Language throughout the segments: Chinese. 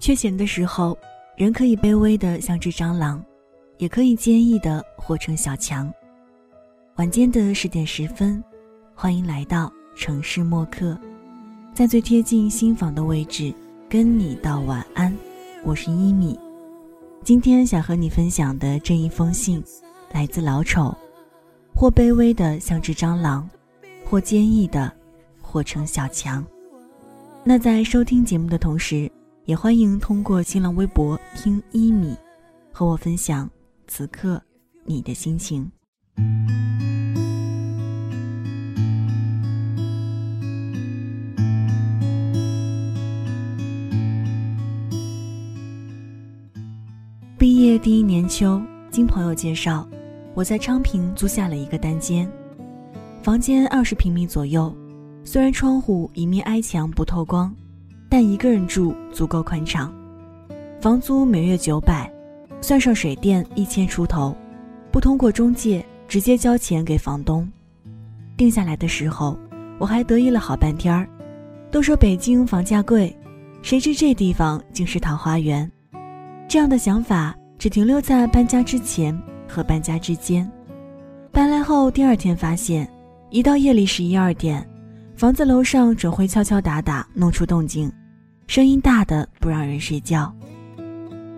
缺钱的时候，人可以卑微的像只蟑螂，也可以坚毅的活成小强。晚间的十点十分，欢迎来到城市默客，在最贴近心房的位置跟你道晚安。我是一米，今天想和你分享的这一封信，来自老丑，或卑微的像只蟑螂，或坚毅的活成小强。那在收听节目的同时。也欢迎通过新浪微博听一米，和我分享此刻你的心情。毕业第一年秋，经朋友介绍，我在昌平租下了一个单间，房间二十平米左右，虽然窗户一面挨墙不透光。但一个人住足够宽敞，房租每月九百，算上水电一千出头，不通过中介直接交钱给房东。定下来的时候，我还得意了好半天儿。都说北京房价贵，谁知这地方竟是桃花源。这样的想法只停留在搬家之前和搬家之间。搬来后第二天发现，一到夜里十一二点。房子楼上准会敲敲打打，弄出动静，声音大的不让人睡觉。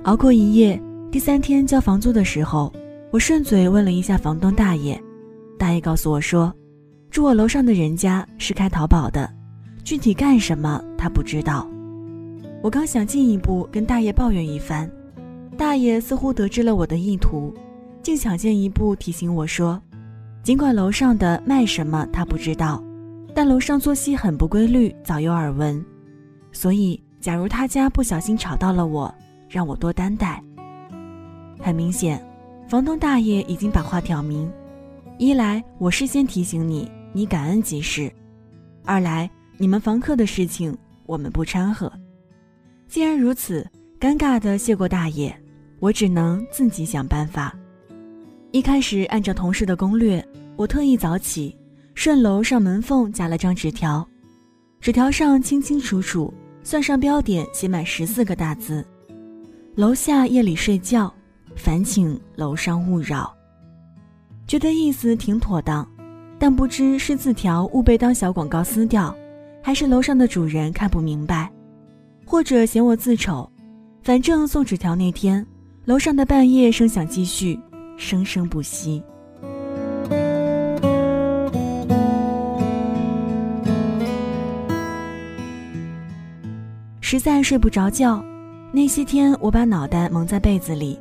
熬过一夜，第三天交房租的时候，我顺嘴问了一下房东大爷，大爷告诉我说，住我楼上的人家是开淘宝的，具体干什么他不知道。我刚想进一步跟大爷抱怨一番，大爷似乎得知了我的意图，竟抢先一步提醒我说，尽管楼上的卖什么他不知道。但楼上作息很不规律，早有耳闻，所以假如他家不小心吵到了我，让我多担待。很明显，房东大爷已经把话挑明：一来我事先提醒你，你感恩即是；二来你们房客的事情我们不掺和。既然如此，尴尬的谢过大爷，我只能自己想办法。一开始按照同事的攻略，我特意早起。顺楼上门缝夹了张纸条，纸条上清清楚楚，算上标点，写满十四个大字：“楼下夜里睡觉，烦请楼上勿扰。”觉得意思挺妥当，但不知是字条误被当小广告撕掉，还是楼上的主人看不明白，或者嫌我字丑。反正送纸条那天，楼上的半夜声响继续，生生不息。实在睡不着觉，那些天我把脑袋蒙在被子里，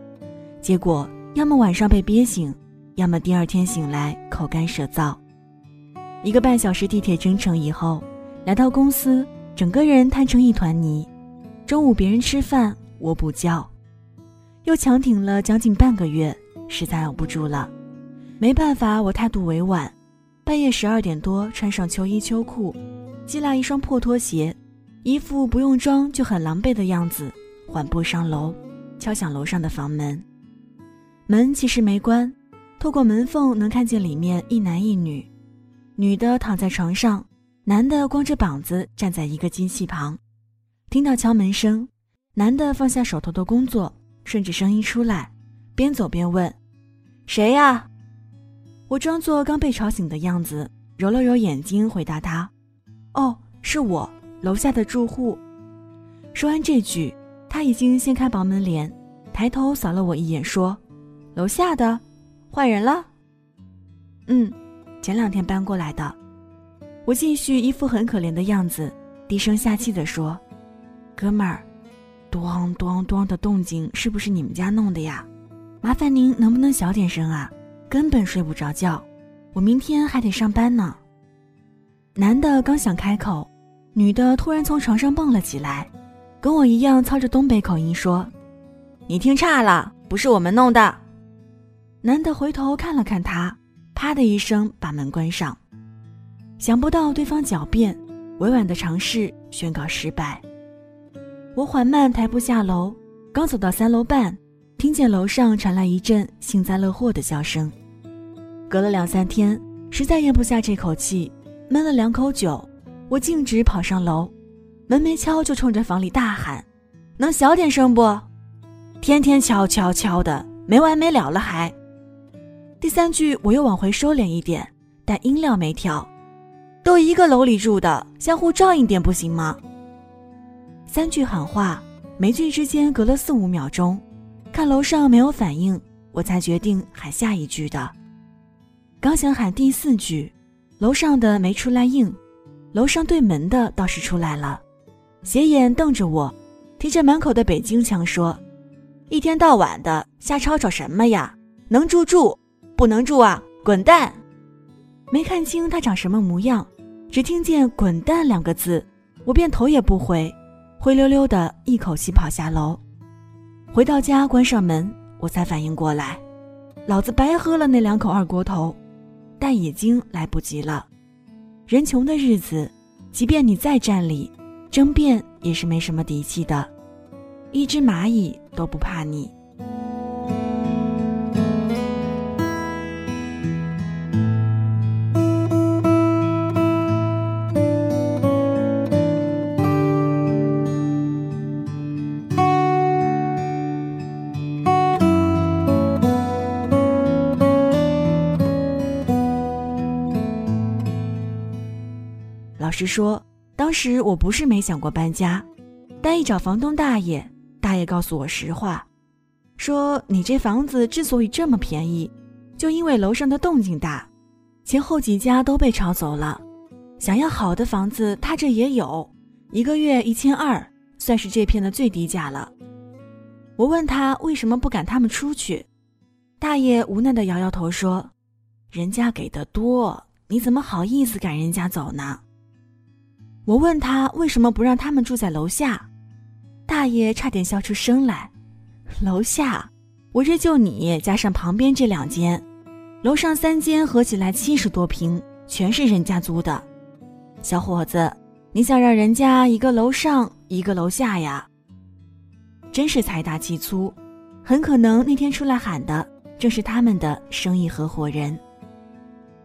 结果要么晚上被憋醒，要么第二天醒来口干舌燥。一个半小时地铁征程以后，来到公司，整个人瘫成一团泥。中午别人吃饭，我补觉，又强挺了将近半个月，实在熬不住了。没办法，我态度委婉，半夜十二点多穿上秋衣秋裤，系了一双破拖鞋。一副不用装就很狼狈的样子，缓步上楼，敲响楼上的房门。门其实没关，透过门缝能看见里面一男一女，女的躺在床上，男的光着膀子站在一个机器旁。听到敲门声，男的放下手头的工作，顺着声音出来，边走边问：“谁呀？”我装作刚被吵醒的样子，揉了揉眼睛回答他：“哦，是我。”楼下的住户，说完这句，他已经掀开房门帘，抬头扫了我一眼，说：“楼下的，换人了。”嗯，前两天搬过来的。我继续一副很可怜的样子，低声下气地说：“哥们儿，咚咚咚的动静是不是你们家弄的呀？麻烦您能不能小点声啊？根本睡不着觉，我明天还得上班呢。”男的刚想开口。女的突然从床上蹦了起来，跟我一样操着东北口音说：“你听差了，不是我们弄的。”男的回头看了看他，啪的一声把门关上。想不到对方狡辩，委婉的尝试宣告失败。我缓慢抬步下楼，刚走到三楼半，听见楼上传来一阵幸灾乐祸的笑声。隔了两三天，实在咽不下这口气，闷了两口酒。我径直跑上楼，门没敲就冲着房里大喊：“能小点声不？天天敲敲敲的，没完没了了还。第三句我又往回收敛一点，但音量没调。都一个楼里住的，相互照应点不行吗？三句喊话，每句之间隔了四五秒钟，看楼上没有反应，我才决定喊下一句的。刚想喊第四句，楼上的没出来应，楼上对门的倒是出来了，斜眼瞪着我，提着满口的北京腔说：“一天到晚的瞎吵吵什么呀？能住住，不能住啊，滚蛋！”没看清他长什么模样，只听见“滚蛋”两个字，我便头也不回，灰溜溜的一口气跑下楼。回到家，关上门，我才反应过来，老子白喝了那两口二锅头，但已经来不及了。人穷的日子，即便你再占理，争辩也是没什么底气的，一只蚂蚁都不怕你。老实说，当时我不是没想过搬家，但一找房东大爷，大爷告诉我实话，说你这房子之所以这么便宜，就因为楼上的动静大，前后几家都被炒走了。想要好的房子，他这也有，一个月一千二，算是这片的最低价了。我问他为什么不赶他们出去，大爷无奈的摇摇头说：“人家给的多，你怎么好意思赶人家走呢？”我问他为什么不让他们住在楼下，大爷差点笑出声来。楼下，我这就你加上旁边这两间，楼上三间合起来七十多平，全是人家租的。小伙子，你想让人家一个楼上一个楼下呀？真是财大气粗，很可能那天出来喊的正是他们的生意合伙人。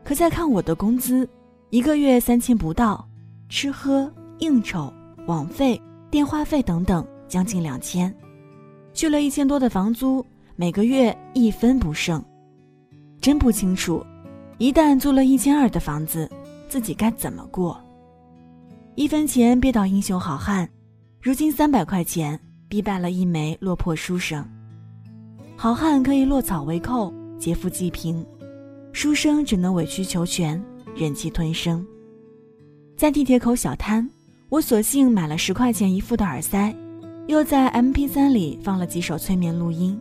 可再看我的工资，一个月三千不到。吃喝应酬、网费、电话费等等，将近两千，去了一千多的房租，每个月一分不剩。真不清楚，一旦租了一千二的房子，自己该怎么过？一分钱憋到英雄好汉，如今三百块钱逼败了一枚落魄书生。好汉可以落草为寇，劫富济贫，书生只能委曲求全，忍气吞声。在地铁口小摊，我索性买了十块钱一副的耳塞，又在 M P 三里放了几首催眠录音，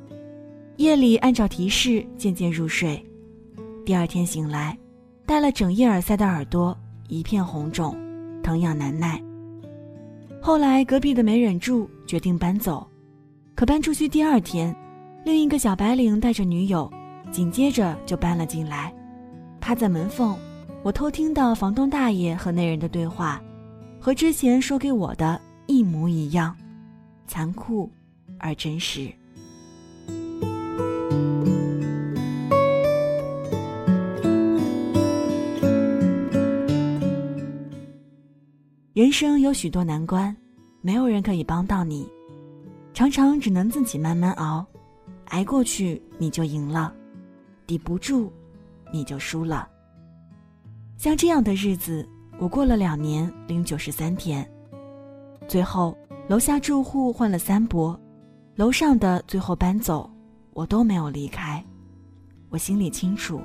夜里按照提示渐渐入睡。第二天醒来，戴了整夜耳塞的耳朵一片红肿，疼痒难耐。后来隔壁的没忍住，决定搬走，可搬出去第二天，另一个小白领带着女友，紧接着就搬了进来，趴在门缝。我偷听到房东大爷和那人的对话，和之前说给我的一模一样，残酷而真实。人生有许多难关，没有人可以帮到你，常常只能自己慢慢熬，挨过去你就赢了，抵不住你就输了。像这样的日子，我过了两年零九十三天。最后，楼下住户换了三波，楼上的最后搬走，我都没有离开。我心里清楚，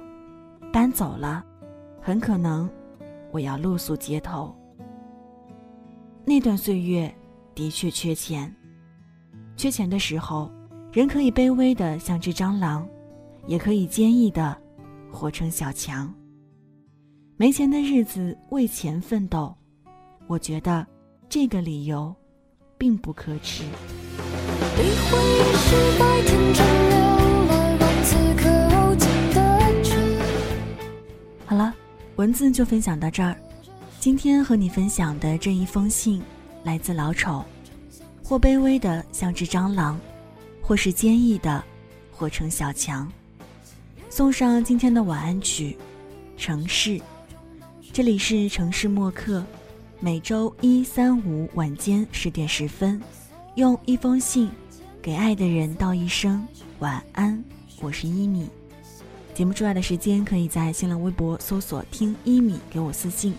搬走了，很可能我要露宿街头。那段岁月的确缺钱，缺钱的时候，人可以卑微的像只蟑螂，也可以坚毅的活成小强。没钱的日子为钱奋斗，我觉得这个理由并不可耻。好了，文字就分享到这儿。今天和你分享的这一封信，来自老丑，或卑微的像只蟑螂，或是坚毅的活成小强。送上今天的晚安曲，《城市》。这里是城市默客，每周一、三、五晚间十点十分，用一封信给爱的人道一声晚安。我是一米。节目之外的时间，可以在新浪微博搜索“听一米”给我私信，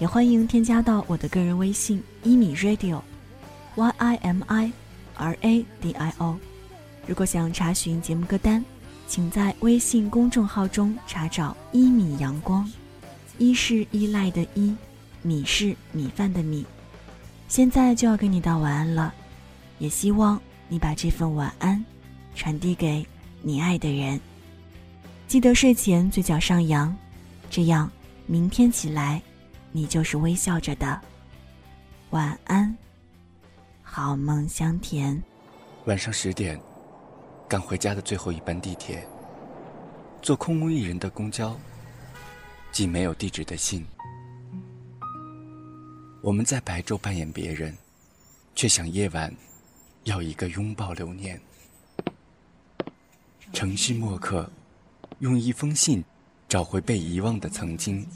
也欢迎添加到我的个人微信“一米 radio”，Y I M I R A D I O。如果想查询节目歌单，请在微信公众号中查找“一米阳光”，一是依赖的依，米是米饭的米。现在就要跟你道晚安了，也希望你把这份晚安传递给你爱的人。记得睡前嘴角上扬，这样明天起来你就是微笑着的。晚安，好梦香甜。晚上十点。赶回家的最后一班地铁，坐空无一人的公交，寄没有地址的信。我们在白昼扮演别人，却想夜晚要一个拥抱留念。城市墨客，用一封信找回被遗忘的曾经。